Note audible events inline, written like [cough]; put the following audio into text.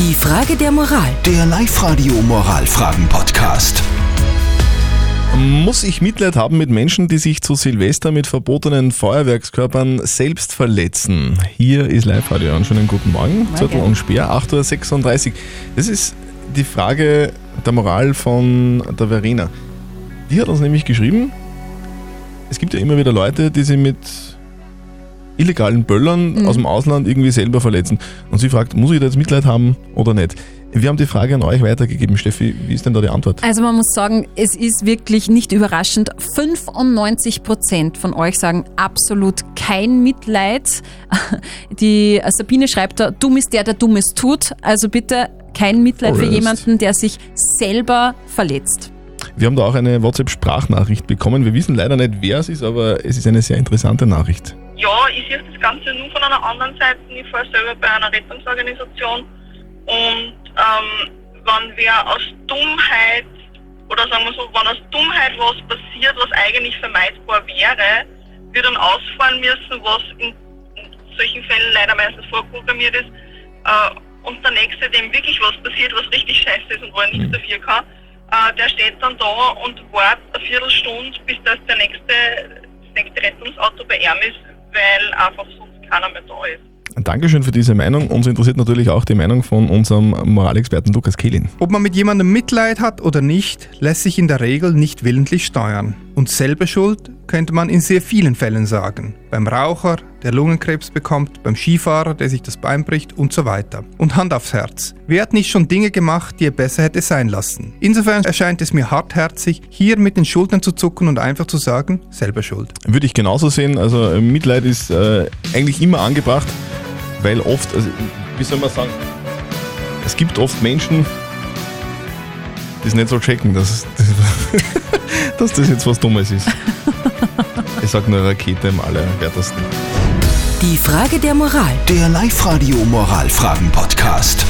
Die Frage der Moral. Der Live-Radio Moralfragen-Podcast. Muss ich Mitleid haben mit Menschen, die sich zu Silvester mit verbotenen Feuerwerkskörpern selbst verletzen? Hier ist Live-Radio. Einen schönen guten Morgen. Zettel und Speer, 8.36 Uhr. Das ist die Frage der Moral von der Verena. Die hat uns nämlich geschrieben, es gibt ja immer wieder Leute, die sich mit illegalen Böllern aus dem Ausland irgendwie selber verletzen. Und sie fragt, muss ich da jetzt Mitleid haben oder nicht? Wir haben die Frage an euch weitergegeben. Steffi, wie ist denn da die Antwort? Also man muss sagen, es ist wirklich nicht überraschend. 95 Prozent von euch sagen absolut kein Mitleid. [laughs] Die Sabine schreibt da, dumm ist der, der Dummes tut. Also bitte kein Mitleid für Alright. jemanden, der sich selber verletzt. Wir haben da auch eine WhatsApp-Sprachnachricht bekommen. Wir wissen leider nicht, wer es ist, aber es ist eine sehr interessante Nachricht. Ja, ich sehe das Ganze nur von einer anderen Seite. Ich fahre selber bei einer Rettungsorganisation. Und ähm, wenn wer aus Dummheit oder sagen wir so, wenn aus Dummheit was passiert, was eigentlich vermeidbar wäre, wir dann ausfahren müssen, was in, in solchen Fällen leider meistens vorprogrammiert ist, äh, und der Nächste, dem wirklich was passiert, was richtig scheiße ist und wo er nichts dafür kann, äh, der steht dann da und wartet eine Viertelstunde, bis das der nächste, das nächste Rettungsauto bei ihm ist, weil einfach sonst keiner mehr da ist. Dankeschön für diese Meinung. Uns interessiert natürlich auch die Meinung von unserem Moralexperten Lukas Kehlin. Ob man mit jemandem Mitleid hat oder nicht, lässt sich in der Regel nicht willentlich steuern. Und selber Schuld könnte man in sehr vielen Fällen sagen. Beim Raucher, der Lungenkrebs bekommt, beim Skifahrer, der sich das Bein bricht und so weiter. Und Hand aufs Herz. Wer hat nicht schon Dinge gemacht, die er besser hätte sein lassen? Insofern erscheint es mir hartherzig, hier mit den Schultern zu zucken und einfach zu sagen, selber Schuld. Würde ich genauso sehen. Also äh, Mitleid ist äh, eigentlich immer angebracht, weil oft, also, wie soll man sagen, es gibt oft Menschen, die es nicht so checken, dass, [laughs] dass das jetzt was Dummes ist. Ich sag nur Rakete im allerwertesten. Die Frage der Moral. Der Live-Radio Moralfragen-Podcast.